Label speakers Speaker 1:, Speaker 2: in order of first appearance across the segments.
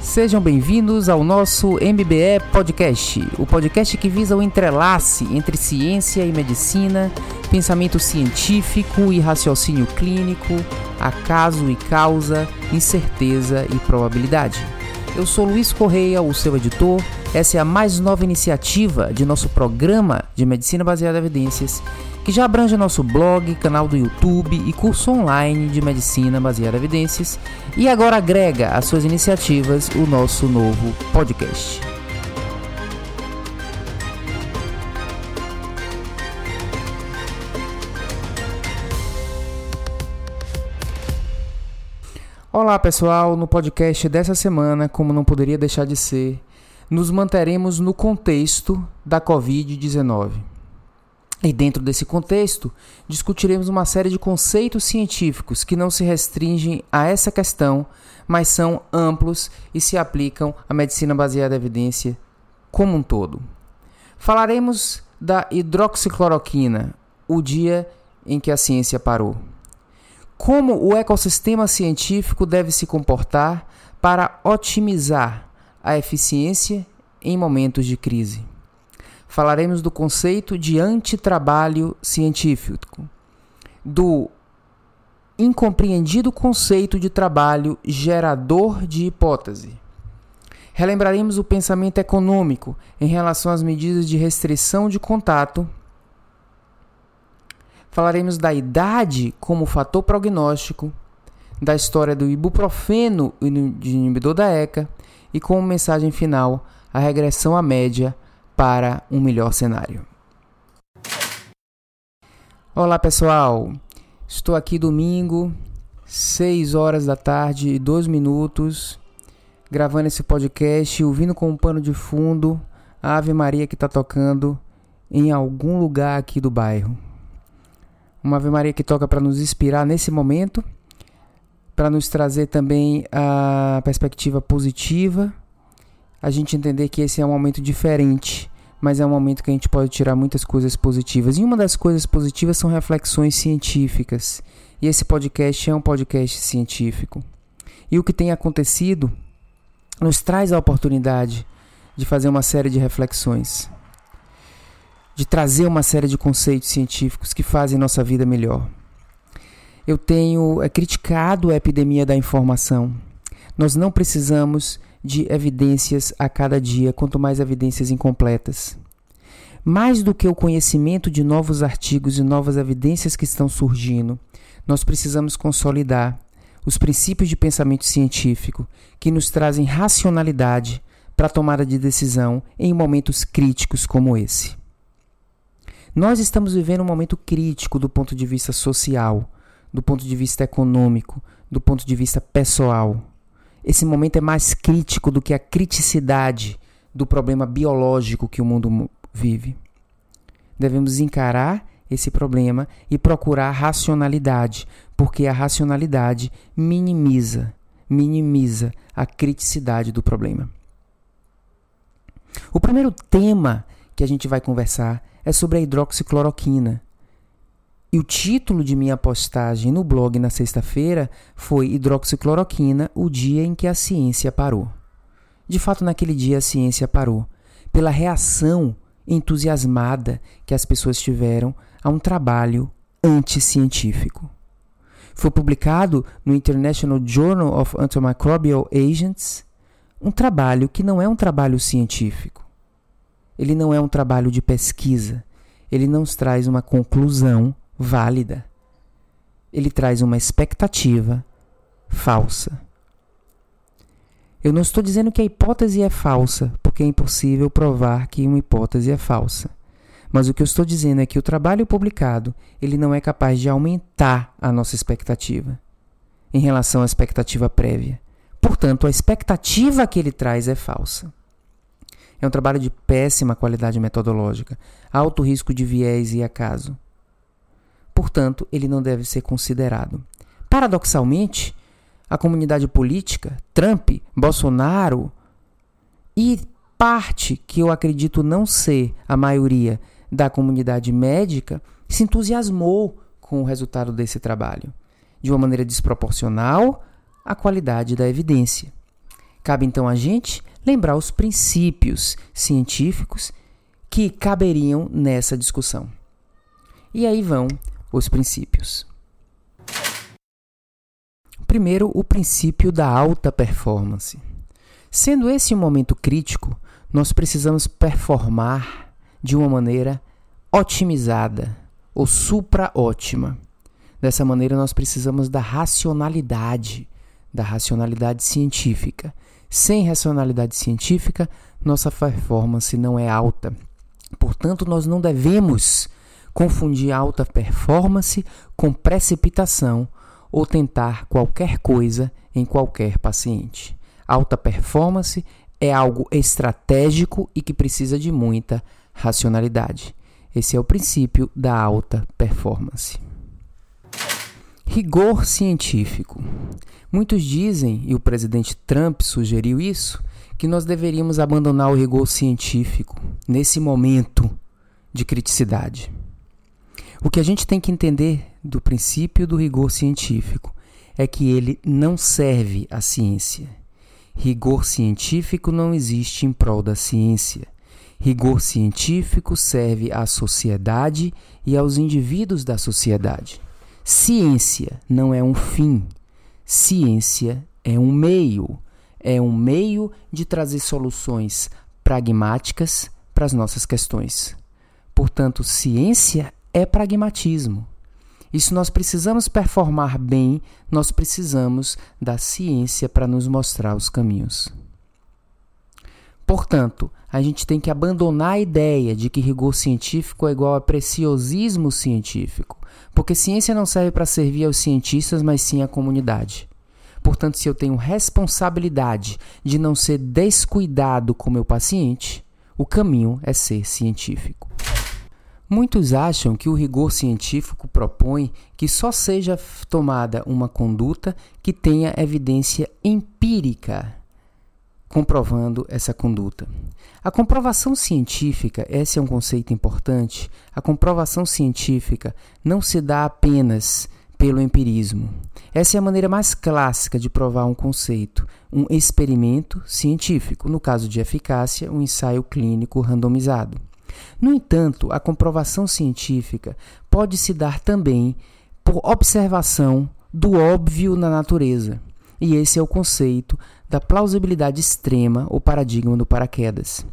Speaker 1: Sejam bem-vindos ao nosso MBE Podcast, o podcast que visa o entrelace entre ciência e medicina, pensamento científico e raciocínio clínico, acaso e causa, incerteza e probabilidade. Eu sou Luiz Correia, o seu editor. Essa é a mais nova iniciativa de nosso programa de medicina baseada em evidências que já abrange nosso blog, canal do YouTube e curso online de medicina baseada em evidências, e agora agrega às suas iniciativas o nosso novo podcast. Olá pessoal, no podcast dessa semana, como não poderia deixar de ser, nos manteremos no contexto da Covid-19. E dentro desse contexto, discutiremos uma série de conceitos científicos que não se restringem a essa questão, mas são amplos e se aplicam à medicina baseada em evidência como um todo. Falaremos da hidroxicloroquina, o dia em que a ciência parou. Como o ecossistema científico deve se comportar para otimizar a eficiência em momentos de crise falaremos do conceito de antitrabalho científico, do incompreendido conceito de trabalho gerador de hipótese. Relembraremos o pensamento econômico em relação às medidas de restrição de contato. Falaremos da idade como fator prognóstico, da história do ibuprofeno de inibidor da ECA e como mensagem final a regressão à média para um melhor cenário. Olá pessoal, estou aqui domingo, 6 horas da tarde e 2 minutos, gravando esse podcast, ouvindo com um pano de fundo a Ave Maria que está tocando em algum lugar aqui do bairro. Uma Ave Maria que toca para nos inspirar nesse momento, para nos trazer também a perspectiva positiva, a gente entender que esse é um momento diferente mas é um momento que a gente pode tirar muitas coisas positivas. E uma das coisas positivas são reflexões científicas. E esse podcast é um podcast científico. E o que tem acontecido nos traz a oportunidade de fazer uma série de reflexões, de trazer uma série de conceitos científicos que fazem nossa vida melhor. Eu tenho é, criticado a epidemia da informação. Nós não precisamos de evidências a cada dia, quanto mais evidências incompletas. Mais do que o conhecimento de novos artigos e novas evidências que estão surgindo, nós precisamos consolidar os princípios de pensamento científico que nos trazem racionalidade para a tomada de decisão em momentos críticos como esse. Nós estamos vivendo um momento crítico do ponto de vista social, do ponto de vista econômico, do ponto de vista pessoal. Esse momento é mais crítico do que a criticidade do problema biológico que o mundo vive. Devemos encarar esse problema e procurar racionalidade, porque a racionalidade minimiza, minimiza a criticidade do problema. O primeiro tema que a gente vai conversar é sobre a hidroxicloroquina, e o título de minha postagem no blog na sexta-feira foi Hidroxicloroquina, o dia em que a ciência parou. De fato, naquele dia a ciência parou, pela reação entusiasmada que as pessoas tiveram a um trabalho anticientífico. Foi publicado no International Journal of Antimicrobial Agents um trabalho que não é um trabalho científico. Ele não é um trabalho de pesquisa. Ele não traz uma conclusão válida. Ele traz uma expectativa falsa. Eu não estou dizendo que a hipótese é falsa, porque é impossível provar que uma hipótese é falsa. Mas o que eu estou dizendo é que o trabalho publicado, ele não é capaz de aumentar a nossa expectativa em relação à expectativa prévia. Portanto, a expectativa que ele traz é falsa. É um trabalho de péssima qualidade metodológica, alto risco de viés e acaso portanto, ele não deve ser considerado. Paradoxalmente, a comunidade política, Trump, Bolsonaro e parte que eu acredito não ser a maioria da comunidade médica se entusiasmou com o resultado desse trabalho, de uma maneira desproporcional à qualidade da evidência. Cabe então a gente lembrar os princípios científicos que caberiam nessa discussão. E aí vão os princípios. Primeiro, o princípio da alta performance. Sendo esse um momento crítico, nós precisamos performar de uma maneira otimizada ou supra-ótima. Dessa maneira, nós precisamos da racionalidade, da racionalidade científica. Sem racionalidade científica, nossa performance não é alta. Portanto, nós não devemos confundir alta performance com precipitação ou tentar qualquer coisa em qualquer paciente. Alta performance é algo estratégico e que precisa de muita racionalidade. Esse é o princípio da alta performance. Rigor científico. Muitos dizem, e o presidente Trump sugeriu isso, que nós deveríamos abandonar o rigor científico nesse momento de criticidade. O que a gente tem que entender do princípio do rigor científico é que ele não serve à ciência. Rigor científico não existe em prol da ciência. Rigor científico serve à sociedade e aos indivíduos da sociedade. Ciência não é um fim, ciência é um meio. É um meio de trazer soluções pragmáticas para as nossas questões. Portanto, ciência é pragmatismo. E se nós precisamos performar bem, nós precisamos da ciência para nos mostrar os caminhos. Portanto, a gente tem que abandonar a ideia de que rigor científico é igual a preciosismo científico, porque ciência não serve para servir aos cientistas, mas sim à comunidade. Portanto, se eu tenho responsabilidade de não ser descuidado com meu paciente, o caminho é ser científico. Muitos acham que o rigor científico propõe que só seja tomada uma conduta que tenha evidência empírica comprovando essa conduta. A comprovação científica, esse é um conceito importante, a comprovação científica não se dá apenas pelo empirismo. Essa é a maneira mais clássica de provar um conceito, um experimento científico, no caso de eficácia, um ensaio clínico randomizado. No entanto, a comprovação científica pode se dar também por observação do óbvio na natureza. E esse é o conceito da plausibilidade extrema ou paradigma do paraquedas.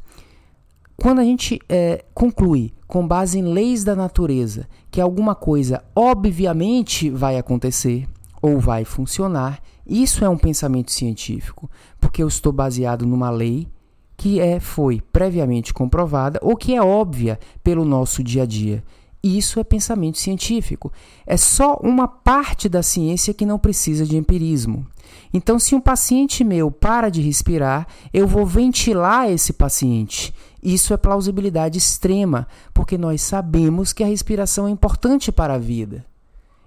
Speaker 1: Quando a gente é, conclui, com base em leis da natureza, que alguma coisa obviamente vai acontecer ou vai funcionar, isso é um pensamento científico, porque eu estou baseado numa lei que é, foi previamente comprovada ou que é óbvia pelo nosso dia a dia. Isso é pensamento científico. É só uma parte da ciência que não precisa de empirismo. Então, se um paciente meu para de respirar, eu vou ventilar esse paciente. Isso é plausibilidade extrema, porque nós sabemos que a respiração é importante para a vida.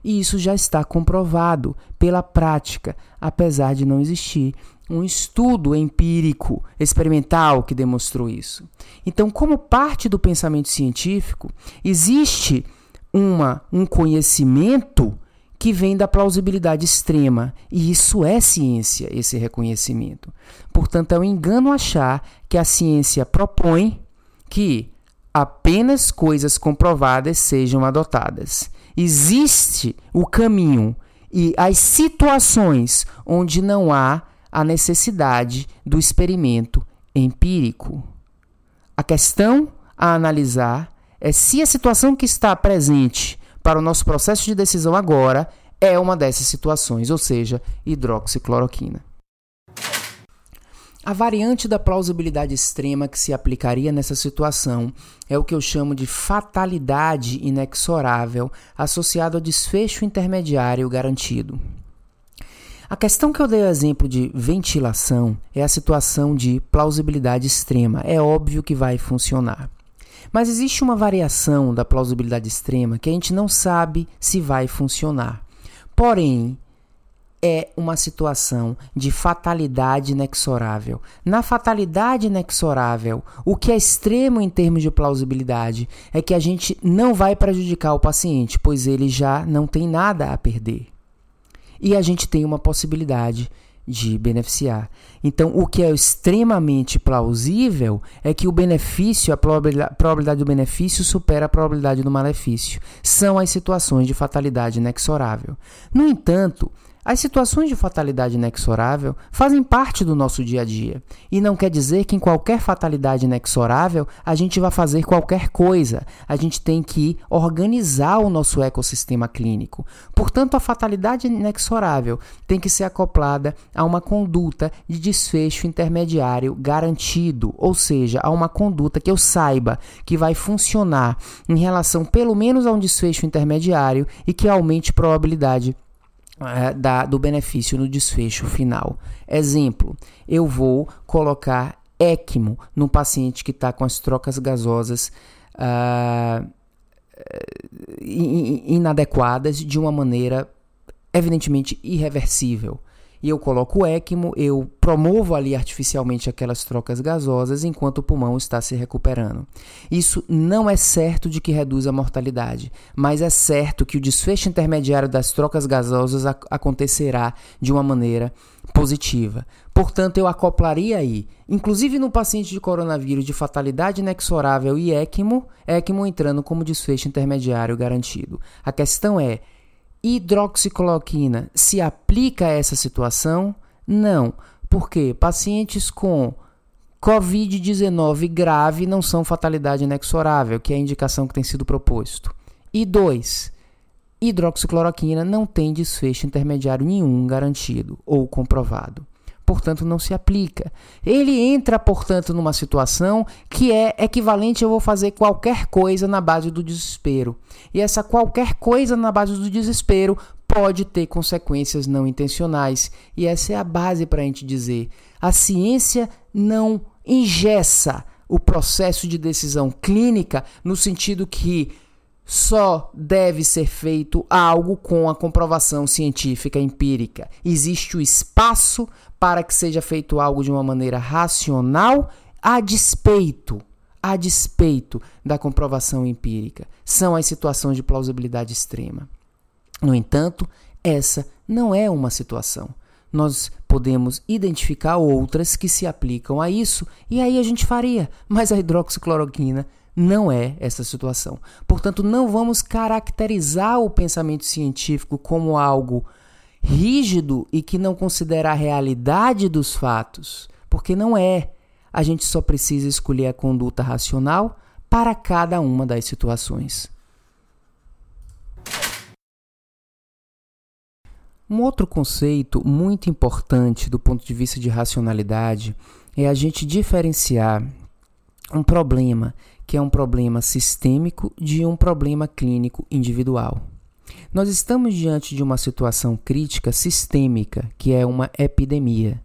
Speaker 1: E isso já está comprovado pela prática, apesar de não existir um estudo empírico, experimental que demonstrou isso. Então, como parte do pensamento científico, existe uma, um conhecimento que vem da plausibilidade extrema, e isso é ciência, esse reconhecimento. Portanto, é um engano achar que a ciência propõe que apenas coisas comprovadas sejam adotadas. Existe o caminho e as situações onde não há a necessidade do experimento empírico. A questão a analisar é se a situação que está presente para o nosso processo de decisão agora é uma dessas situações, ou seja, hidroxicloroquina. A variante da plausibilidade extrema que se aplicaria nessa situação é o que eu chamo de fatalidade inexorável associado ao desfecho intermediário garantido. A questão que eu dei o exemplo de ventilação é a situação de plausibilidade extrema. É óbvio que vai funcionar. Mas existe uma variação da plausibilidade extrema que a gente não sabe se vai funcionar. Porém, é uma situação de fatalidade inexorável. Na fatalidade inexorável, o que é extremo em termos de plausibilidade é que a gente não vai prejudicar o paciente, pois ele já não tem nada a perder. E a gente tem uma possibilidade de beneficiar. Então, o que é extremamente plausível é que o benefício, a probabilidade do benefício supera a probabilidade do malefício. São as situações de fatalidade inexorável. No entanto, as situações de fatalidade inexorável fazem parte do nosso dia a dia, e não quer dizer que em qualquer fatalidade inexorável a gente vai fazer qualquer coisa. A gente tem que organizar o nosso ecossistema clínico. Portanto, a fatalidade inexorável tem que ser acoplada a uma conduta de desfecho intermediário garantido, ou seja, a uma conduta que eu saiba que vai funcionar em relação pelo menos a um desfecho intermediário e que aumente probabilidade é, da, do benefício no desfecho final. Exemplo, eu vou colocar ECMO no paciente que está com as trocas gasosas uh, inadequadas de uma maneira evidentemente irreversível e eu coloco o ECMO, eu promovo ali artificialmente aquelas trocas gasosas enquanto o pulmão está se recuperando. Isso não é certo de que reduz a mortalidade, mas é certo que o desfecho intermediário das trocas gasosas ac acontecerá de uma maneira positiva. Portanto, eu acoplaria aí, inclusive no paciente de coronavírus de fatalidade inexorável e ECMO, ECMO entrando como desfecho intermediário garantido. A questão é, hidroxicloroquina se aplica a essa situação? Não, porque pacientes com COVID-19 grave não são fatalidade inexorável, que é a indicação que tem sido proposto. E dois, hidroxicloroquina não tem desfecho intermediário nenhum garantido ou comprovado portanto não se aplica. Ele entra, portanto, numa situação que é equivalente a eu vou fazer qualquer coisa na base do desespero. E essa qualquer coisa na base do desespero pode ter consequências não intencionais. E essa é a base para a gente dizer: a ciência não engessa o processo de decisão clínica no sentido que só deve ser feito algo com a comprovação científica empírica. Existe o espaço para que seja feito algo de uma maneira racional, a despeito, a despeito da comprovação empírica. São as situações de plausibilidade extrema. No entanto, essa não é uma situação. Nós podemos identificar outras que se aplicam a isso e aí a gente faria, mas a hidroxicloroquina não é essa situação. Portanto, não vamos caracterizar o pensamento científico como algo rígido e que não considera a realidade dos fatos, porque não é. A gente só precisa escolher a conduta racional para cada uma das situações. Um outro conceito muito importante do ponto de vista de racionalidade é a gente diferenciar um problema que é um problema sistêmico de um problema clínico individual. Nós estamos diante de uma situação crítica sistêmica, que é uma epidemia,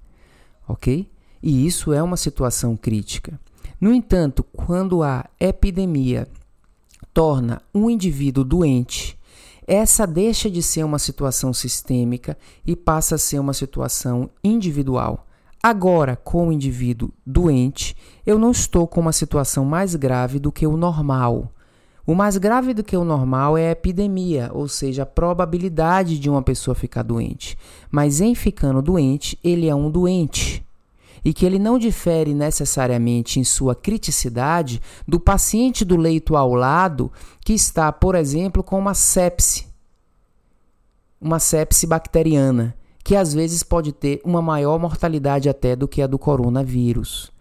Speaker 1: ok? E isso é uma situação crítica. No entanto, quando a epidemia torna um indivíduo doente, essa deixa de ser uma situação sistêmica e passa a ser uma situação individual. Agora, com o indivíduo doente, eu não estou com uma situação mais grave do que o normal. O mais grave do que o normal é a epidemia, ou seja, a probabilidade de uma pessoa ficar doente. Mas em ficando doente, ele é um doente. E que ele não difere necessariamente em sua criticidade do paciente do leito ao lado que está, por exemplo, com uma sepse, uma sepse bacteriana, que às vezes pode ter uma maior mortalidade até do que a do coronavírus.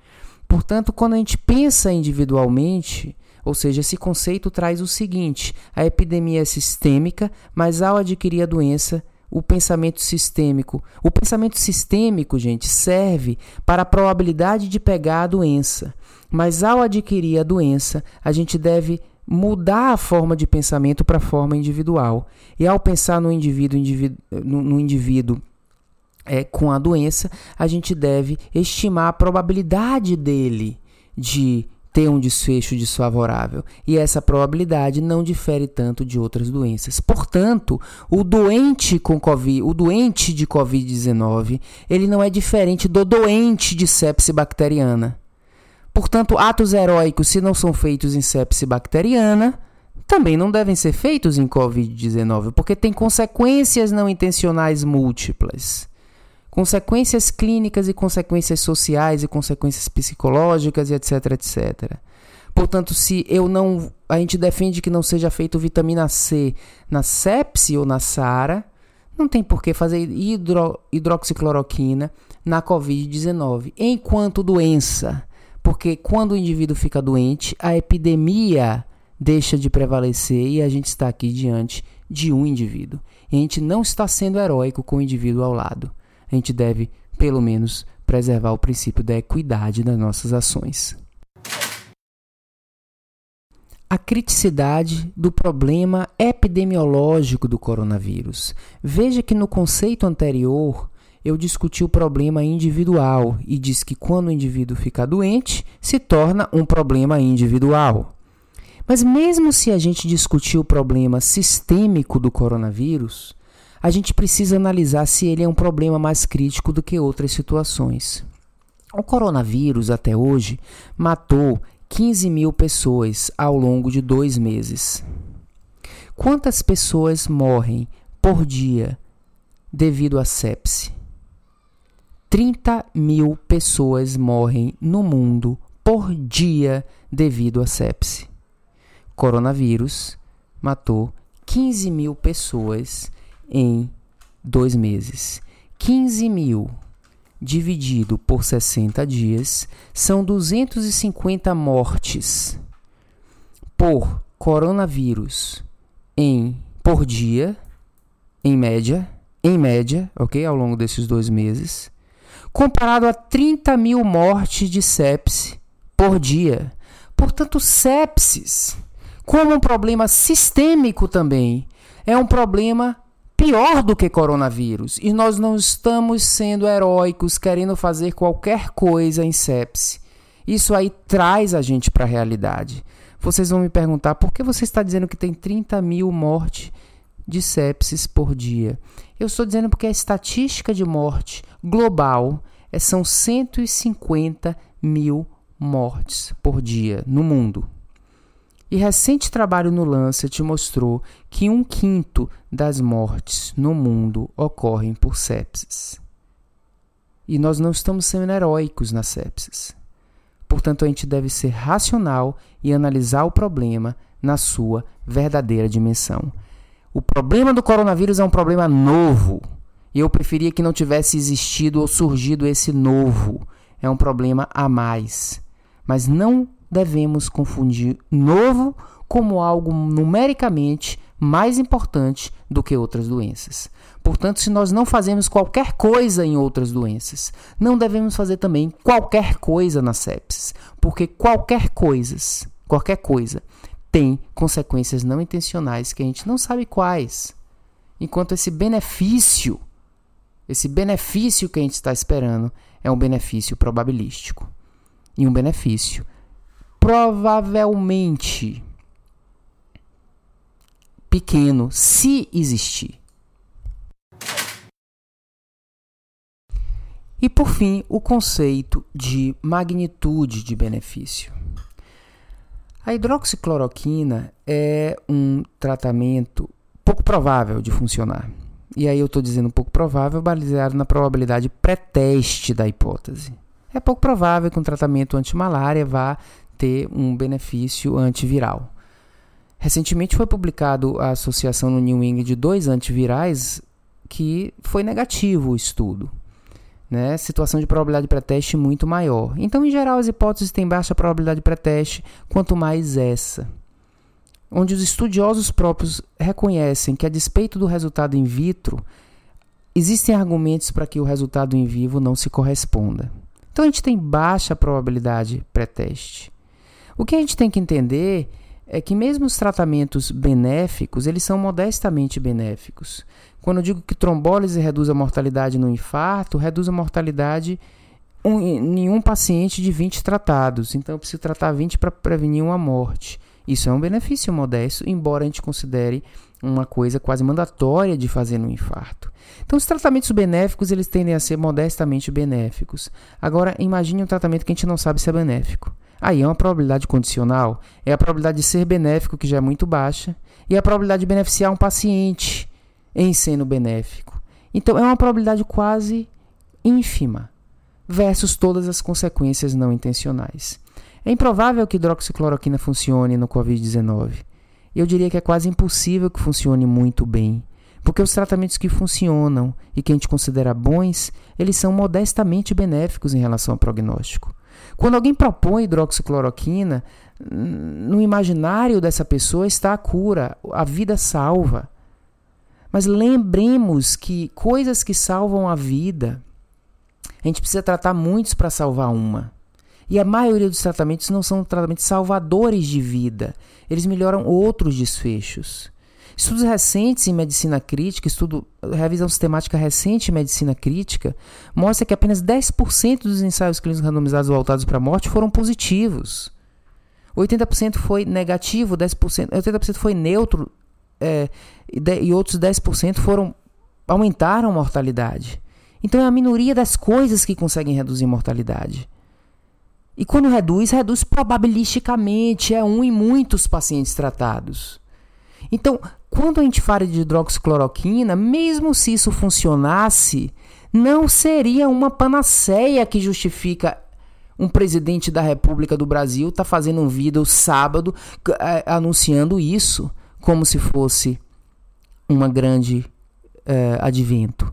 Speaker 1: Portanto, quando a gente pensa individualmente, ou seja, esse conceito traz o seguinte: a epidemia é sistêmica, mas ao adquirir a doença, o pensamento sistêmico. O pensamento sistêmico, gente, serve para a probabilidade de pegar a doença. Mas ao adquirir a doença, a gente deve mudar a forma de pensamento para a forma individual. E ao pensar no indivíduo, indivíduo no, no indivíduo é, com a doença, a gente deve estimar a probabilidade dele de ter um desfecho desfavorável, e essa probabilidade não difere tanto de outras doenças. Portanto, o doente com COVID, o doente de COVID-19, ele não é diferente do doente de sepse bacteriana. Portanto, atos heróicos, se não são feitos em sepse bacteriana, também não devem ser feitos em COVID-19, porque tem consequências não intencionais múltiplas. Consequências clínicas e consequências sociais e consequências psicológicas e etc, etc. Portanto, se eu não, a gente defende que não seja feito vitamina C na sepse ou na SARA, não tem por que fazer hidro, hidroxicloroquina na COVID-19 enquanto doença, porque quando o indivíduo fica doente, a epidemia deixa de prevalecer e a gente está aqui diante de um indivíduo. E a gente não está sendo heróico com o indivíduo ao lado. A gente deve, pelo menos, preservar o princípio da equidade das nossas ações a criticidade do problema epidemiológico do coronavírus. Veja que no conceito anterior eu discuti o problema individual e disse que quando o indivíduo fica doente, se torna um problema individual. Mas mesmo se a gente discutir o problema sistêmico do coronavírus, a gente precisa analisar se ele é um problema mais crítico do que outras situações. O coronavírus, até hoje, matou 15 mil pessoas ao longo de dois meses. Quantas pessoas morrem por dia devido à sepse? 30 mil pessoas morrem no mundo por dia devido à sepse. Coronavírus matou 15 mil pessoas em dois meses. 15 mil dividido por 60 dias são 250 mortes por coronavírus em por dia, em média, em média, ok, ao longo desses dois meses, comparado a 30 mil mortes de sepse por dia. Portanto, sepsis, como um problema sistêmico também, é um problema pior do que coronavírus. E nós não estamos sendo heróicos querendo fazer qualquer coisa em sepse. Isso aí traz a gente para a realidade. Vocês vão me perguntar por que você está dizendo que tem 30 mil mortes de sepsis por dia. Eu estou dizendo porque a estatística de morte global é, são 150 mil mortes por dia no mundo. E recente trabalho no Lancet mostrou que um quinto das mortes no mundo ocorrem por sepsis. E nós não estamos sendo heróicos na sepsis. Portanto, a gente deve ser racional e analisar o problema na sua verdadeira dimensão. O problema do coronavírus é um problema novo. E eu preferia que não tivesse existido ou surgido esse novo. É um problema a mais. Mas não devemos confundir novo como algo numericamente mais importante do que outras doenças. Portanto, se nós não fazemos qualquer coisa em outras doenças, não devemos fazer também qualquer coisa na sepsis, porque qualquer coisas, qualquer coisa tem consequências não intencionais que a gente não sabe quais. Enquanto esse benefício, esse benefício que a gente está esperando é um benefício probabilístico. E um benefício provavelmente pequeno, se existir. E por fim, o conceito de magnitude de benefício. A hidroxicloroquina é um tratamento pouco provável de funcionar. E aí eu estou dizendo pouco provável baseado na probabilidade pré-teste da hipótese. É pouco provável que um tratamento antimalária vá ter um benefício antiviral. Recentemente foi publicado a associação no New England de dois antivirais que foi negativo o estudo. Né? Situação de probabilidade pré-teste muito maior. Então, em geral, as hipóteses têm baixa probabilidade pré-teste, quanto mais essa. Onde os estudiosos próprios reconhecem que, a despeito do resultado in vitro, existem argumentos para que o resultado em vivo não se corresponda. Então, a gente tem baixa probabilidade pré-teste. O que a gente tem que entender é que mesmo os tratamentos benéficos, eles são modestamente benéficos. Quando eu digo que trombólise reduz a mortalidade no infarto, reduz a mortalidade em um paciente de 20 tratados. Então eu preciso tratar 20 para prevenir uma morte. Isso é um benefício modesto, embora a gente considere uma coisa quase mandatória de fazer no infarto. Então, os tratamentos benéficos eles tendem a ser modestamente benéficos. Agora, imagine um tratamento que a gente não sabe se é benéfico. Aí é uma probabilidade condicional, é a probabilidade de ser benéfico, que já é muito baixa, e a probabilidade de beneficiar um paciente em sendo benéfico. Então é uma probabilidade quase ínfima versus todas as consequências não intencionais. É improvável que hidroxicloroquina funcione no Covid-19. Eu diria que é quase impossível que funcione muito bem, porque os tratamentos que funcionam e que a gente considera bons, eles são modestamente benéficos em relação ao prognóstico. Quando alguém propõe hidroxicloroquina, no imaginário dessa pessoa está a cura, a vida salva. Mas lembremos que coisas que salvam a vida, a gente precisa tratar muitos para salvar uma. E a maioria dos tratamentos não são tratamentos salvadores de vida, eles melhoram outros desfechos. Estudos recentes em medicina crítica, estudo, revisão sistemática recente em medicina crítica, mostra que apenas 10% dos ensaios clínicos randomizados voltados para a morte foram positivos. 80% foi negativo, 10%, 80% foi neutro é, e, de, e outros 10% foram aumentaram a mortalidade. Então é a minoria das coisas que conseguem reduzir mortalidade. E quando reduz, reduz probabilisticamente, é um em muitos pacientes tratados. Então, quando a gente fala de hidroxicloroquina, mesmo se isso funcionasse, não seria uma panaceia que justifica um presidente da República do Brasil tá fazendo um vídeo sábado é, anunciando isso como se fosse uma grande é, advento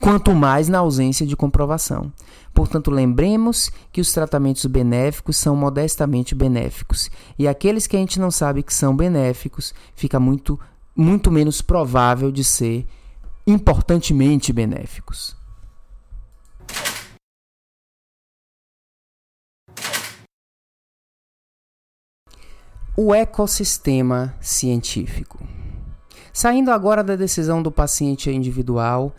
Speaker 1: quanto mais na ausência de comprovação. Portanto, lembremos que os tratamentos benéficos são modestamente benéficos, e aqueles que a gente não sabe que são benéficos, fica muito, muito menos provável de ser importantemente benéficos. O ecossistema científico. Saindo agora da decisão do paciente individual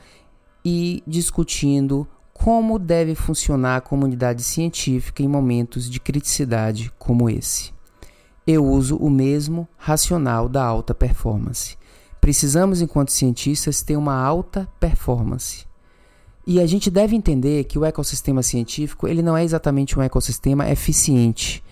Speaker 1: e discutindo como deve funcionar a comunidade científica em momentos de criticidade como esse. Eu uso o mesmo racional da alta performance. Precisamos, enquanto cientistas, ter uma alta performance. E a gente deve entender que o ecossistema científico ele não é exatamente um ecossistema eficiente.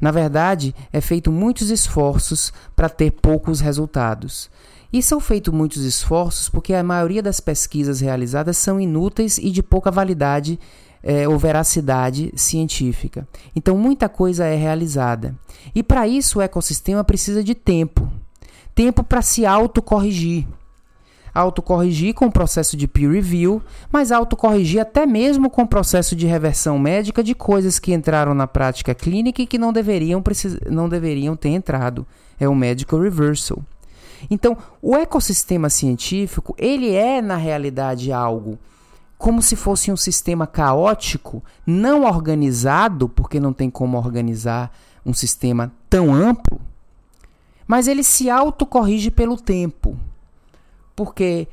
Speaker 1: Na verdade, é feito muitos esforços para ter poucos resultados. E são feitos muitos esforços porque a maioria das pesquisas realizadas são inúteis e de pouca validade é, ou veracidade científica. Então, muita coisa é realizada. E para isso, o ecossistema precisa de tempo tempo para se autocorrigir. Autocorrigir com o processo de peer review, mas autocorrigir até mesmo com o processo de reversão médica de coisas que entraram na prática clínica e que não deveriam, não deveriam ter entrado. É o medical reversal. Então, o ecossistema científico, ele é na realidade algo como se fosse um sistema caótico, não organizado, porque não tem como organizar um sistema tão amplo, mas ele se autocorrige pelo tempo. Porque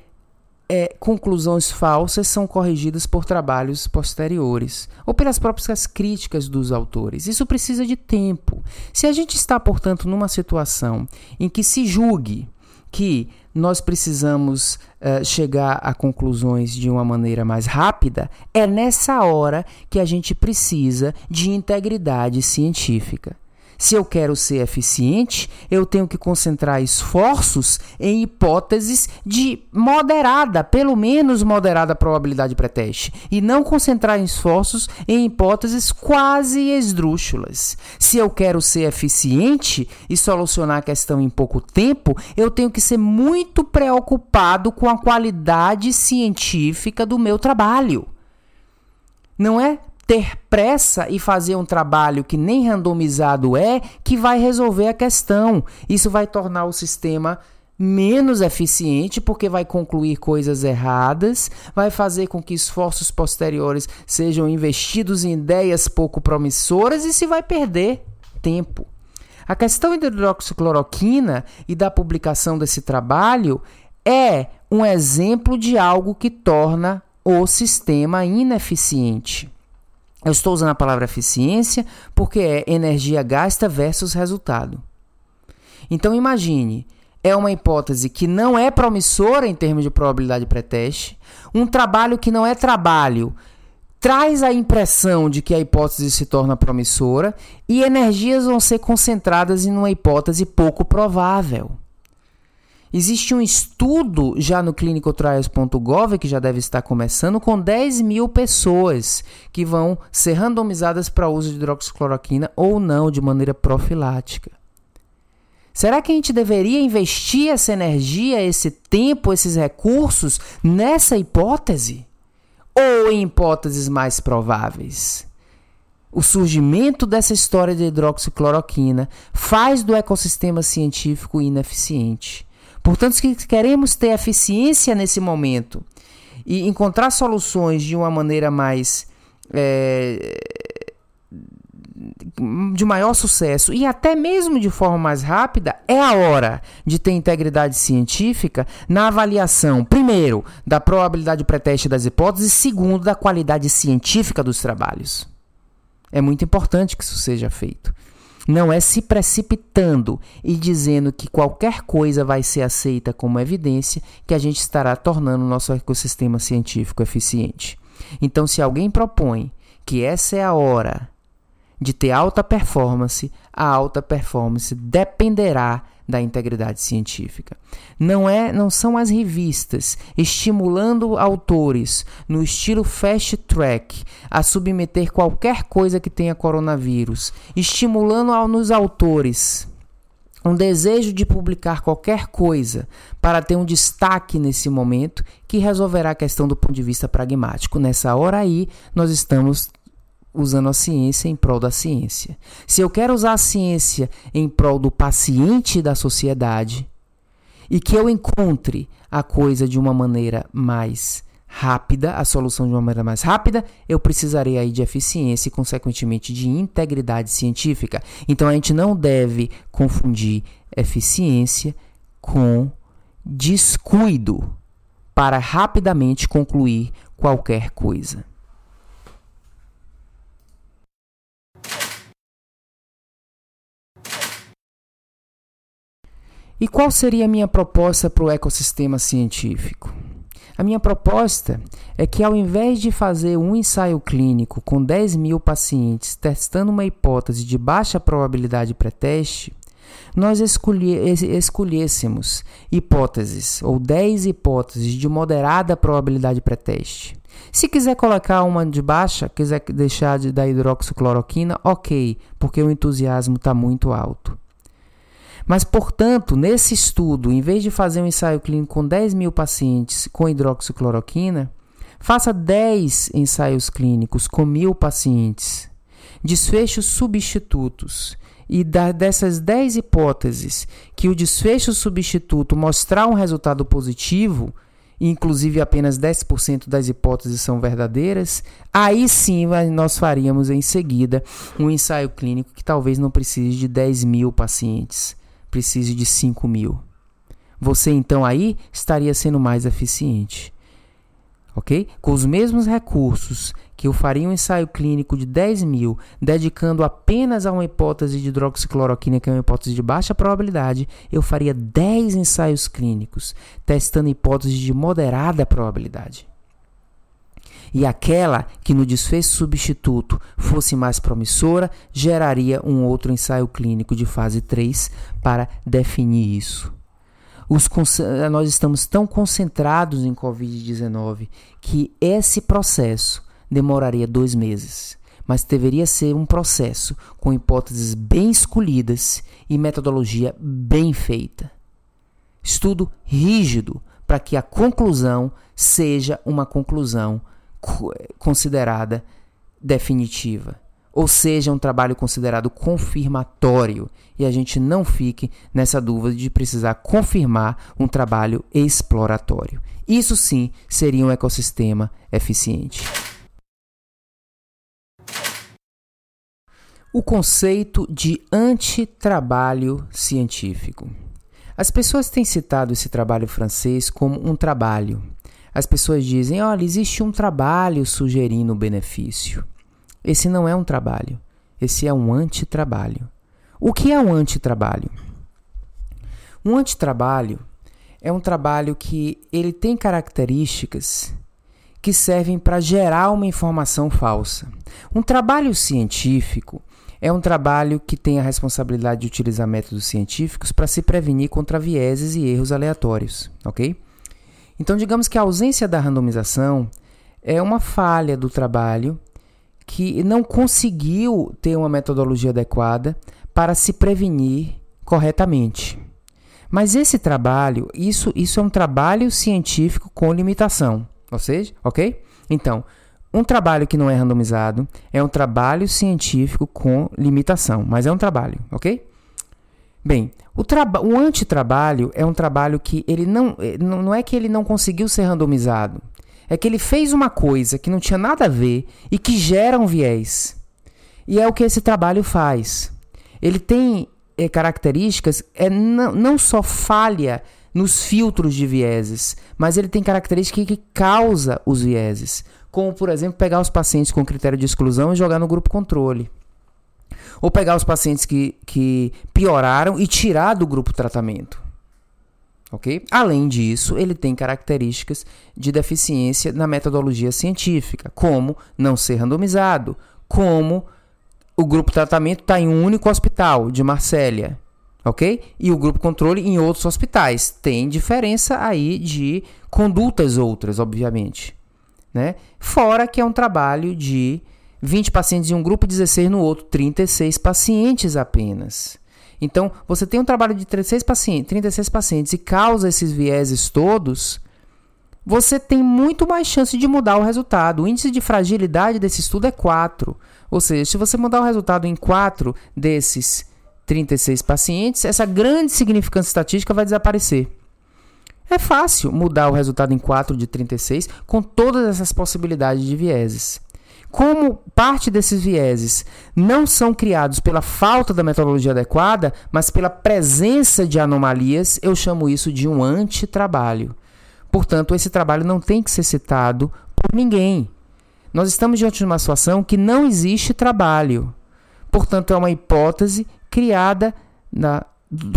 Speaker 1: é, conclusões falsas são corrigidas por trabalhos posteriores ou pelas próprias críticas dos autores. Isso precisa de tempo. Se a gente está, portanto, numa situação em que se julgue que nós precisamos uh, chegar a conclusões de uma maneira mais rápida, é nessa hora que a gente precisa de integridade científica. Se eu quero ser eficiente, eu tenho que concentrar esforços em hipóteses de moderada, pelo menos moderada probabilidade pré-teste, e não concentrar esforços em hipóteses quase esdrúxulas. Se eu quero ser eficiente e solucionar a questão em pouco tempo, eu tenho que ser muito preocupado com a qualidade científica do meu trabalho. Não é ter pressa e fazer um trabalho que nem randomizado é que vai resolver a questão. Isso vai tornar o sistema menos eficiente porque vai concluir coisas erradas, vai fazer com que esforços posteriores sejam investidos em ideias pouco promissoras e se vai perder tempo. A questão da hidroxicloroquina e da publicação desse trabalho é um exemplo de algo que torna o sistema ineficiente. Eu estou usando a palavra eficiência porque é energia gasta versus resultado. Então imagine, é uma hipótese que não é promissora em termos de probabilidade pré-teste, um trabalho que não é trabalho traz a impressão de que a hipótese se torna promissora e energias vão ser concentradas em uma hipótese pouco provável. Existe um estudo já no clinicaltrials.gov que já deve estar começando com 10 mil pessoas que vão ser randomizadas para uso de hidroxicloroquina ou não de maneira profilática. Será que a gente deveria investir essa energia, esse tempo, esses recursos nessa hipótese? Ou em hipóteses mais prováveis? O surgimento dessa história de hidroxicloroquina faz do ecossistema científico ineficiente. Portanto, se queremos ter eficiência nesse momento e encontrar soluções de uma maneira mais é, de maior sucesso e até mesmo de forma mais rápida, é a hora de ter integridade científica na avaliação, primeiro, da probabilidade pré-teste das hipóteses, segundo, da qualidade científica dos trabalhos. É muito importante que isso seja feito. Não é se precipitando e dizendo que qualquer coisa vai ser aceita como evidência que a gente estará tornando o nosso ecossistema científico eficiente. Então, se alguém propõe que essa é a hora de ter alta performance, a alta performance dependerá da integridade científica. Não é, não são as revistas estimulando autores no estilo fast track a submeter qualquer coisa que tenha coronavírus, estimulando nos autores um desejo de publicar qualquer coisa para ter um destaque nesse momento que resolverá a questão do ponto de vista pragmático. Nessa hora aí, nós estamos usando a ciência em prol da ciência. Se eu quero usar a ciência em prol do paciente da sociedade, e que eu encontre a coisa de uma maneira mais rápida, a solução de uma maneira mais rápida, eu precisarei aí de eficiência e, consequentemente, de integridade científica. Então, a gente não deve confundir eficiência com descuido para rapidamente concluir qualquer coisa. E qual seria a minha proposta para o ecossistema científico? A minha proposta é que, ao invés de fazer um ensaio clínico com 10 mil pacientes testando uma hipótese de baixa probabilidade pré-teste, nós escolhêssemos hipóteses ou 10 hipóteses de moderada probabilidade pré-teste. Se quiser colocar uma de baixa, quiser deixar de, da hidroxicloroquina, ok, porque o entusiasmo está muito alto. Mas, portanto, nesse estudo, em vez de fazer um ensaio clínico com 10 mil pacientes com hidroxicloroquina, faça 10 ensaios clínicos com mil pacientes, desfechos substitutos. E dessas 10 hipóteses que o desfecho substituto mostrar um resultado positivo, inclusive apenas 10% das hipóteses são verdadeiras, aí sim nós faríamos em seguida um ensaio clínico que talvez não precise de 10 mil pacientes precise de 5 mil. Você então aí estaria sendo mais eficiente. Ok? Com os mesmos recursos que eu faria um ensaio clínico de 10 mil, dedicando apenas a uma hipótese de hidroxicloroquina, que é uma hipótese de baixa probabilidade, eu faria 10 ensaios clínicos, testando hipóteses de moderada probabilidade e aquela que no desfecho substituto fosse mais promissora, geraria um outro ensaio clínico de fase 3 para definir isso. Nós estamos tão concentrados em Covid-19 que esse processo demoraria dois meses, mas deveria ser um processo com hipóteses bem escolhidas e metodologia bem feita. Estudo rígido para que a conclusão seja uma conclusão considerada definitiva, ou seja, um trabalho considerado confirmatório, e a gente não fique nessa dúvida de precisar confirmar um trabalho exploratório. Isso sim seria um ecossistema eficiente. O conceito de antitrabalho científico. As pessoas têm citado esse trabalho francês como um trabalho, as pessoas dizem: olha, existe um trabalho sugerindo benefício. Esse não é um trabalho, esse é um antitrabalho. O que é um antitrabalho? Um antitrabalho é um trabalho que ele tem características que servem para gerar uma informação falsa. Um trabalho científico é um trabalho que tem a responsabilidade de utilizar métodos científicos para se prevenir contra vieses e erros aleatórios, ok? Então, digamos que a ausência da randomização é uma falha do trabalho que não conseguiu ter uma metodologia adequada para se prevenir corretamente. Mas esse trabalho, isso, isso é um trabalho científico com limitação, ou seja, ok? Então, um trabalho que não é randomizado é um trabalho científico com limitação, mas é um trabalho, ok? Bem, o, o antitrabalho é um trabalho que ele não, eh, não é que ele não conseguiu ser randomizado, é que ele fez uma coisa que não tinha nada a ver e que gera um viés. E é o que esse trabalho faz. Ele tem é, características, é não, não só falha nos filtros de vieses, mas ele tem características que causa os vieses, como por exemplo pegar os pacientes com critério de exclusão e jogar no grupo controle. Ou pegar os pacientes que, que pioraram e tirar do grupo tratamento. Ok? Além disso, ele tem características de deficiência na metodologia científica, como não ser randomizado, como o grupo tratamento está em um único hospital de Marsella, ok? E o grupo controle em outros hospitais. Tem diferença aí de condutas outras, obviamente. Né? Fora que é um trabalho de 20 pacientes em um grupo, 16 no outro, 36 pacientes apenas. Então, você tem um trabalho de 36 pacientes, 36 pacientes e causa esses vieses todos, você tem muito mais chance de mudar o resultado. O índice de fragilidade desse estudo é 4. Ou seja, se você mudar o resultado em 4 desses 36 pacientes, essa grande significância estatística vai desaparecer. É fácil mudar o resultado em 4 de 36 com todas essas possibilidades de vieses. Como parte desses vieses não são criados pela falta da metodologia adequada, mas pela presença de anomalias, eu chamo isso de um antitrabalho. Portanto, esse trabalho não tem que ser citado por ninguém. Nós estamos diante de uma situação que não existe trabalho. Portanto, é uma hipótese criada na,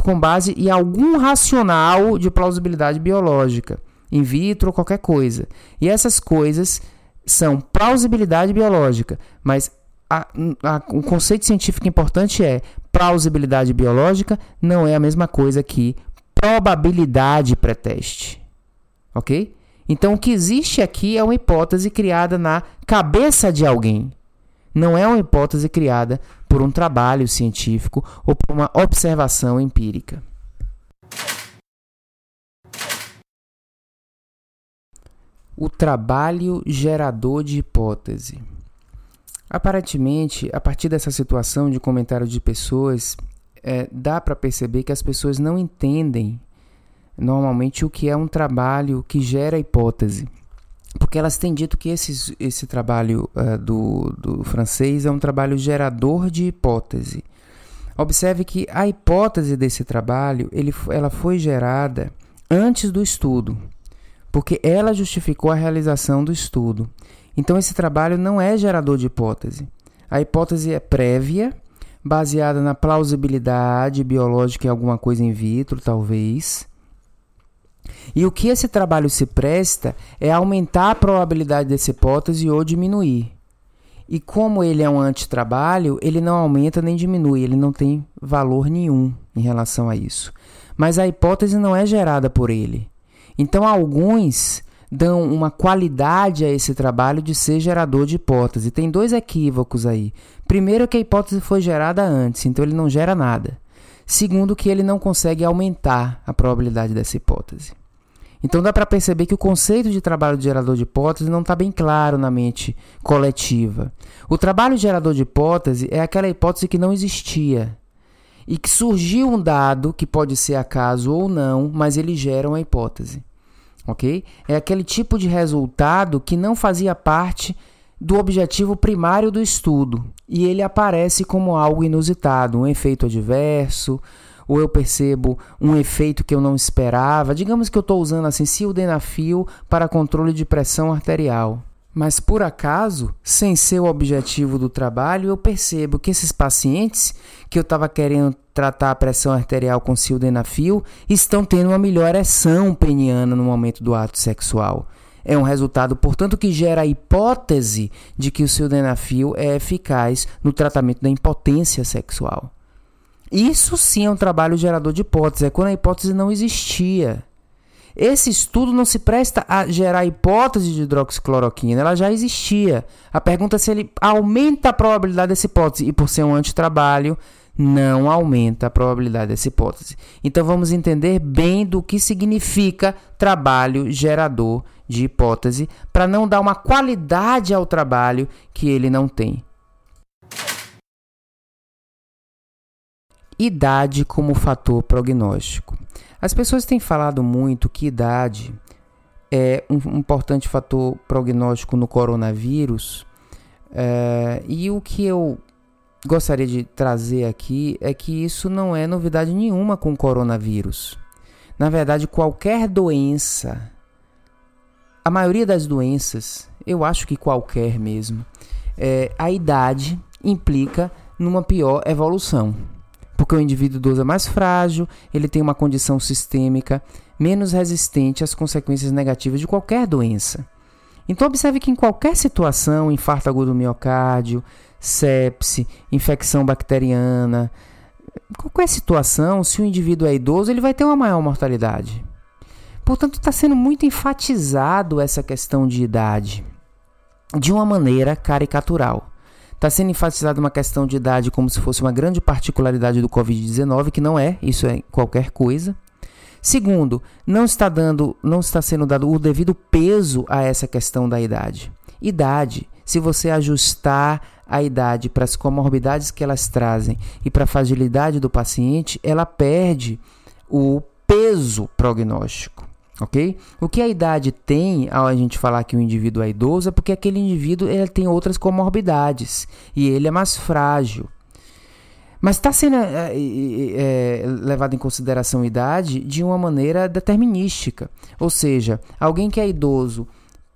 Speaker 1: com base em algum racional de plausibilidade biológica, in vitro ou qualquer coisa. E essas coisas são plausibilidade biológica, mas a, a, o conceito científico importante é plausibilidade biológica não é a mesma coisa que probabilidade pré-teste. Ok? Então, o que existe aqui é uma hipótese criada na cabeça de alguém. Não é uma hipótese criada por um trabalho científico ou por uma observação empírica. O trabalho gerador de hipótese. Aparentemente, a partir dessa situação de comentário de pessoas, é, dá para perceber que as pessoas não entendem normalmente o que é um trabalho que gera hipótese. Porque elas têm dito que esse, esse trabalho uh, do, do francês é um trabalho gerador de hipótese. Observe que a hipótese desse trabalho ele, ela foi gerada antes do estudo, porque ela justificou a realização do estudo. Então, esse trabalho não é gerador de hipótese. A hipótese é prévia, baseada na plausibilidade biológica em alguma coisa in vitro, talvez, e o que esse trabalho se presta é aumentar a probabilidade dessa hipótese ou diminuir. E como ele é um antitrabalho, ele não aumenta nem diminui, ele não tem valor nenhum em relação a isso. Mas a hipótese não é gerada por ele. Então alguns dão uma qualidade a esse trabalho de ser gerador de hipótese. Tem dois equívocos aí. Primeiro que a hipótese foi gerada antes, então ele não gera nada. Segundo que ele não consegue aumentar a probabilidade dessa hipótese. Então dá para perceber que o conceito de trabalho de gerador de hipótese não está bem claro na mente coletiva. O trabalho de gerador de hipótese é aquela hipótese que não existia e que surgiu um dado que pode ser acaso ou não, mas ele gera uma hipótese. Ok? É aquele tipo de resultado que não fazia parte do objetivo primário do estudo e ele aparece como algo inusitado, um efeito adverso, ou eu percebo um efeito que eu não esperava. Digamos que eu estou usando assim sildenafil para controle de pressão arterial. Mas por acaso, sem ser o objetivo do trabalho, eu percebo que esses pacientes que eu estava querendo tratar a pressão arterial com sildenafil estão tendo uma melhor peniana no momento do ato sexual. é um resultado, portanto, que gera a hipótese de que o sildenafil é eficaz no tratamento da impotência sexual. Isso sim é um trabalho gerador de hipótese, é quando a hipótese não existia. Esse estudo não se presta a gerar hipótese de hidroxicloroquina, ela já existia. A pergunta é se ele aumenta a probabilidade dessa hipótese, e por ser um antitrabalho, não aumenta a probabilidade dessa hipótese. Então vamos entender bem do que significa trabalho gerador de hipótese, para não dar uma qualidade ao trabalho que ele não tem. Idade como fator prognóstico. As pessoas têm falado muito que idade é um importante fator prognóstico no coronavírus. É, e o que eu gostaria de trazer aqui é que isso não é novidade nenhuma com o coronavírus. Na verdade, qualquer doença, a maioria das doenças, eu acho que qualquer mesmo, é, a idade implica numa pior evolução. Porque o indivíduo idoso é mais frágil, ele tem uma condição sistêmica menos resistente às consequências negativas de qualquer doença. Então observe que em qualquer situação, infarto agudo do miocárdio, sepse, infecção bacteriana, qualquer situação, se o indivíduo é idoso, ele vai ter uma maior mortalidade. Portanto, está sendo muito enfatizado essa questão de idade de uma maneira caricatural. Está sendo enfatizada uma questão de idade como se fosse uma grande particularidade do Covid-19, que não é, isso é qualquer coisa. Segundo, não está dando, não está sendo dado o devido peso a essa questão da idade. Idade, se você ajustar a idade para as comorbidades que elas trazem e para a fragilidade do paciente, ela perde o peso prognóstico. Ok? O que a idade tem ao a gente falar que o indivíduo é idoso é porque aquele indivíduo ele tem outras comorbidades e ele é mais frágil. Mas está sendo é, é, levado em consideração a idade de uma maneira determinística. Ou seja, alguém que é idoso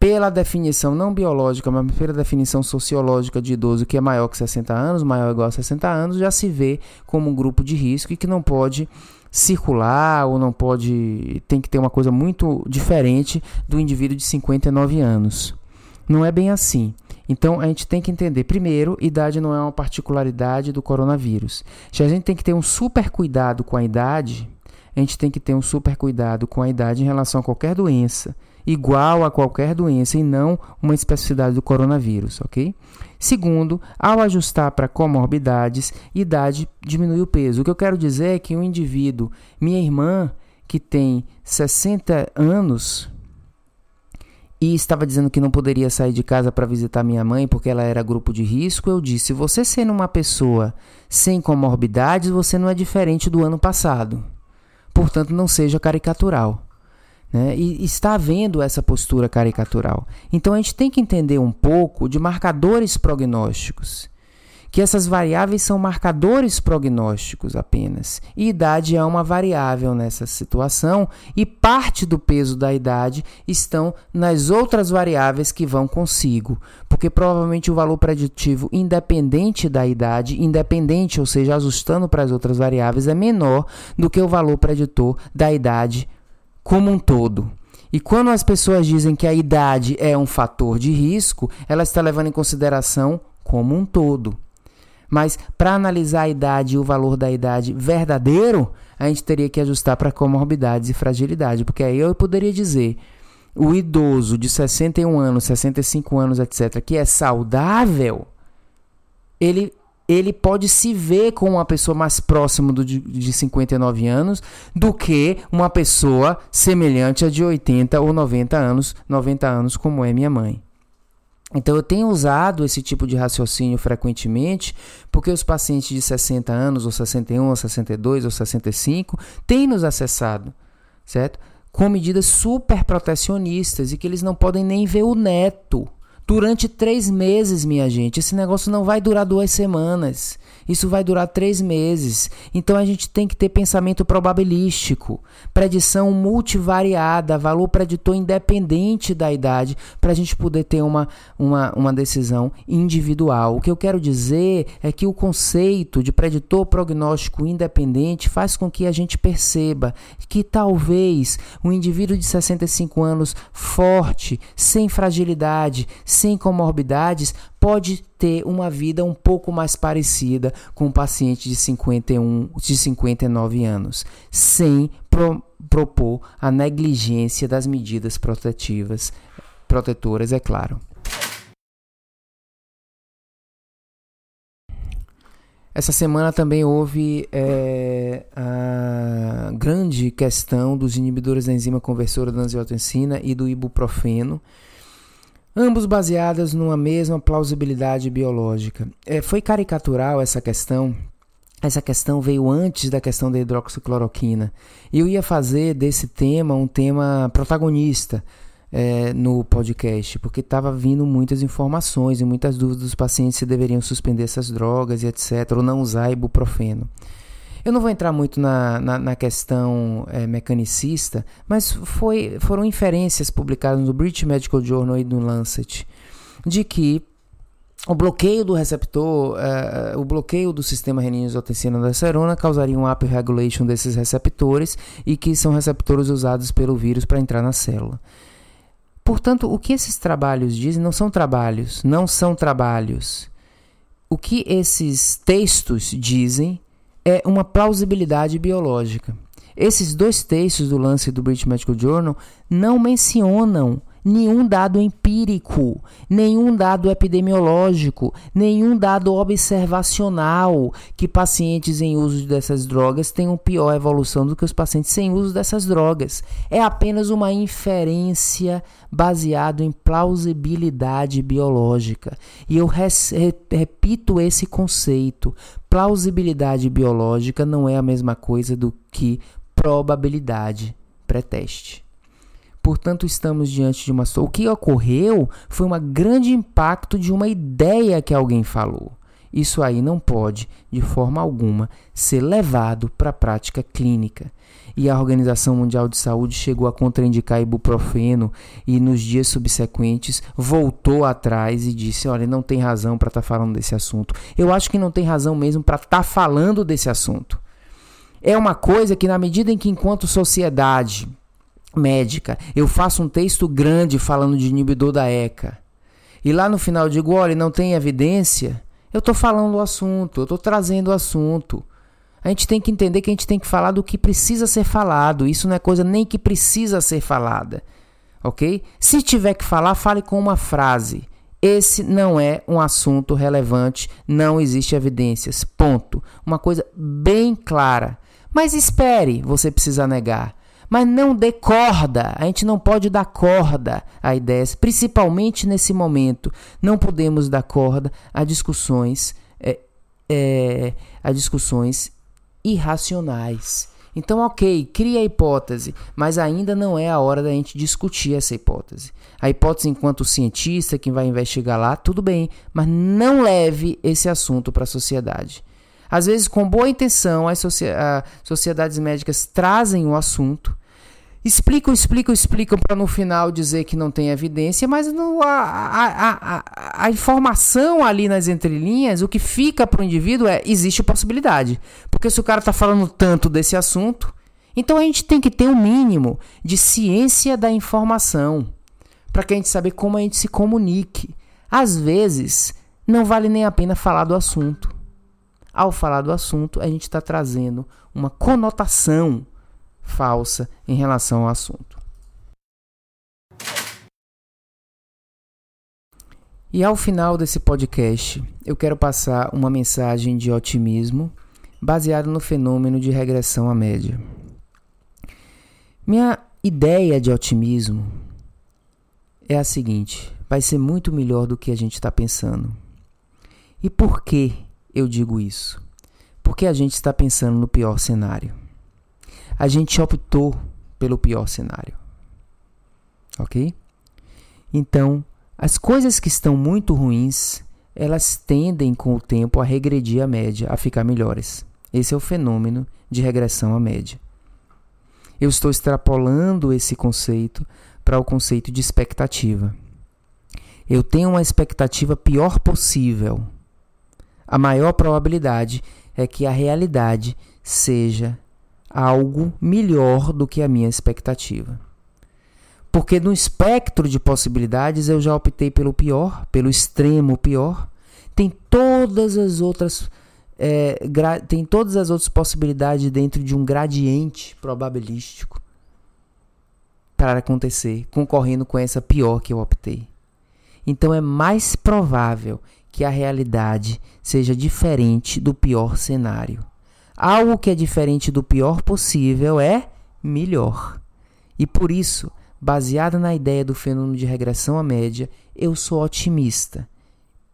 Speaker 1: pela definição não biológica, mas pela definição sociológica de idoso que é maior que 60 anos, maior ou igual a 60 anos, já se vê como um grupo de risco e que não pode circular ou não pode. tem que ter uma coisa muito diferente do indivíduo de 59 anos. Não é bem assim. Então a gente tem que entender, primeiro, idade não é uma particularidade do coronavírus. Se a gente tem que ter um super cuidado com a idade, a gente tem que ter um super cuidado com a idade em relação a qualquer doença igual a qualquer doença e não uma especificidade do coronavírus, ok? Segundo, ao ajustar para comorbidades, idade diminui o peso. O que eu quero dizer é que um indivíduo, minha irmã, que tem 60 anos e estava dizendo que não poderia sair de casa para visitar minha mãe porque ela era grupo de risco, eu disse: você sendo uma pessoa sem comorbidades, você não é diferente do ano passado. Portanto, não seja caricatural. Né? E está havendo essa postura caricatural. Então a gente tem que entender um pouco de marcadores prognósticos. Que essas variáveis são marcadores prognósticos apenas. E idade é uma variável nessa situação, e parte do peso da idade estão nas outras variáveis que vão consigo. Porque provavelmente o valor preditivo, independente da idade, independente, ou seja, ajustando para as outras variáveis, é menor do que o valor preditor da idade como um todo. E quando as pessoas dizem que a idade é um fator de risco, ela está levando em consideração como um todo. Mas para analisar a idade e o valor da idade verdadeiro, a gente teria que ajustar para comorbidades e fragilidade, porque aí eu poderia dizer o idoso de 61 anos, 65 anos, etc., que é saudável, ele ele pode se ver com uma pessoa mais próxima do, de, de 59 anos do que uma pessoa semelhante a de 80 ou 90 anos, 90 anos como é minha mãe. Então eu tenho usado esse tipo de raciocínio frequentemente, porque os pacientes de 60 anos, ou 61, ou 62, ou 65, têm nos acessado, certo? Com medidas super protecionistas e que eles não podem nem ver o neto durante três meses, minha gente. Esse negócio não vai durar duas semanas. Isso vai durar três meses. Então a gente tem que ter pensamento probabilístico, predição multivariada, valor preditor independente da idade, para a gente poder ter uma, uma, uma decisão individual. O que eu quero dizer é que o conceito de preditor prognóstico independente faz com que a gente perceba que talvez um indivíduo de 65 anos forte, sem fragilidade, sem comorbidades, pode ter uma vida um pouco mais parecida com um paciente de 51, de 59 anos, sem pro, propor a negligência das medidas protetivas, protetoras, é claro. Essa semana também houve é, a grande questão dos inibidores da enzima conversora da angiotensina e do ibuprofeno ambos baseadas numa mesma plausibilidade biológica. É, foi caricatural essa questão. Essa questão veio antes da questão da hidroxicloroquina. Eu ia fazer desse tema um tema protagonista é, no podcast, porque estava vindo muitas informações e muitas dúvidas dos pacientes se deveriam suspender essas drogas e etc., ou não usar ibuprofeno. Eu não vou entrar muito na, na, na questão é, mecanicista, mas foi, foram inferências publicadas no British Medical Journal e no Lancet de que o bloqueio do receptor, uh, o bloqueio do sistema renina-angiotensina da serona causaria um upregulation desses receptores e que são receptores usados pelo vírus para entrar na célula. Portanto, o que esses trabalhos dizem não são trabalhos, não são trabalhos. O que esses textos dizem é uma plausibilidade biológica. Esses dois textos do lance do British Medical Journal não mencionam nenhum dado empírico, nenhum dado epidemiológico, nenhum dado observacional que pacientes em uso dessas drogas tenham pior evolução do que os pacientes sem uso dessas drogas. É apenas uma inferência baseada em plausibilidade biológica. E eu repito esse conceito. Plausibilidade biológica não é a mesma coisa do que probabilidade pré-teste. Portanto, estamos diante de uma. O que ocorreu foi um grande impacto de uma ideia que alguém falou. Isso aí não pode, de forma alguma, ser levado para a prática clínica. E a Organização Mundial de Saúde chegou a contraindicar ibuprofeno e nos dias subsequentes voltou atrás e disse: olha, não tem razão para estar tá falando desse assunto. Eu acho que não tem razão mesmo para estar tá falando desse assunto. É uma coisa que, na medida em que, enquanto sociedade, médica, eu faço um texto grande falando de inibidor da ECA, e lá no final digo, olha, não tem evidência, eu estou falando o assunto, eu estou trazendo o assunto. A gente tem que entender que a gente tem que falar do que precisa ser falado. Isso não é coisa nem que precisa ser falada. Ok? Se tiver que falar, fale com uma frase. Esse não é um assunto relevante, não existe evidências. Ponto. Uma coisa bem clara. Mas espere, você precisa negar mas não dê corda. A gente não pode dar corda a ideias, principalmente nesse momento. Não podemos dar corda a discussões, é, é, a discussões irracionais. Então, ok, cria a hipótese, mas ainda não é a hora da gente discutir essa hipótese. A hipótese, enquanto cientista, quem vai investigar lá, tudo bem, mas não leve esse assunto para a sociedade. Às vezes, com boa intenção, as sociedades médicas trazem o assunto, explicam, explicam, explicam para no final dizer que não tem evidência, mas no, a, a, a, a, informação ali nas entrelinhas, o que fica para o indivíduo é existe possibilidade. Porque se o cara está falando tanto desse assunto, então a gente tem que ter um mínimo de ciência da informação para que a gente saber como a gente se comunique. Às vezes, não vale nem a pena falar do assunto. Ao falar do assunto, a gente está trazendo uma conotação falsa em relação ao assunto. E ao final desse podcast, eu quero passar uma mensagem de otimismo baseada no fenômeno de regressão à média. Minha ideia de otimismo é a seguinte: vai ser muito melhor do que a gente está pensando. E por que eu digo isso? Porque a gente está pensando no pior cenário a gente optou pelo pior cenário. Ok? Então, As coisas que estão muito ruins, elas tendem com o tempo a regredir a média, a ficar melhores. Esse é o fenômeno de regressão à média. Eu estou extrapolando esse conceito para o conceito de expectativa. Eu tenho uma expectativa pior possível. A maior probabilidade é que a realidade seja algo melhor do que a minha expectativa. Porque no espectro de possibilidades eu já optei pelo pior, pelo extremo pior. Tem todas as outras é, tem todas as outras possibilidades dentro de um gradiente probabilístico para acontecer, concorrendo com essa pior que eu optei. Então é mais provável que a realidade seja diferente do pior cenário. Algo que é diferente do pior possível é melhor. E por isso, baseada na ideia do fenômeno de regressão à média, eu sou otimista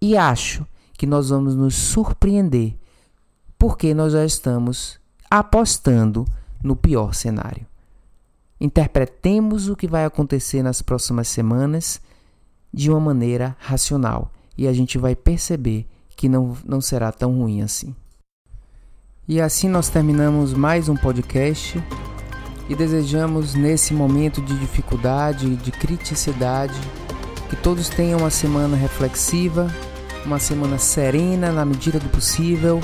Speaker 1: e acho que nós vamos nos surpreender porque nós já estamos apostando no pior cenário. Interpretemos o que vai acontecer nas próximas semanas de uma maneira racional e a gente vai perceber que não, não será tão ruim assim. E assim nós terminamos mais um podcast e desejamos nesse momento de dificuldade, de criticidade, que todos tenham uma semana reflexiva, uma semana serena na medida do possível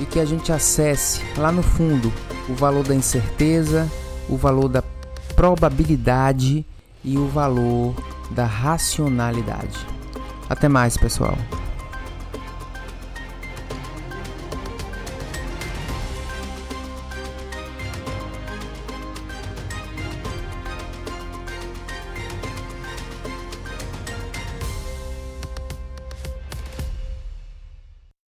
Speaker 1: e que a gente acesse lá no fundo o valor da incerteza, o valor da probabilidade e o valor da racionalidade. Até mais, pessoal.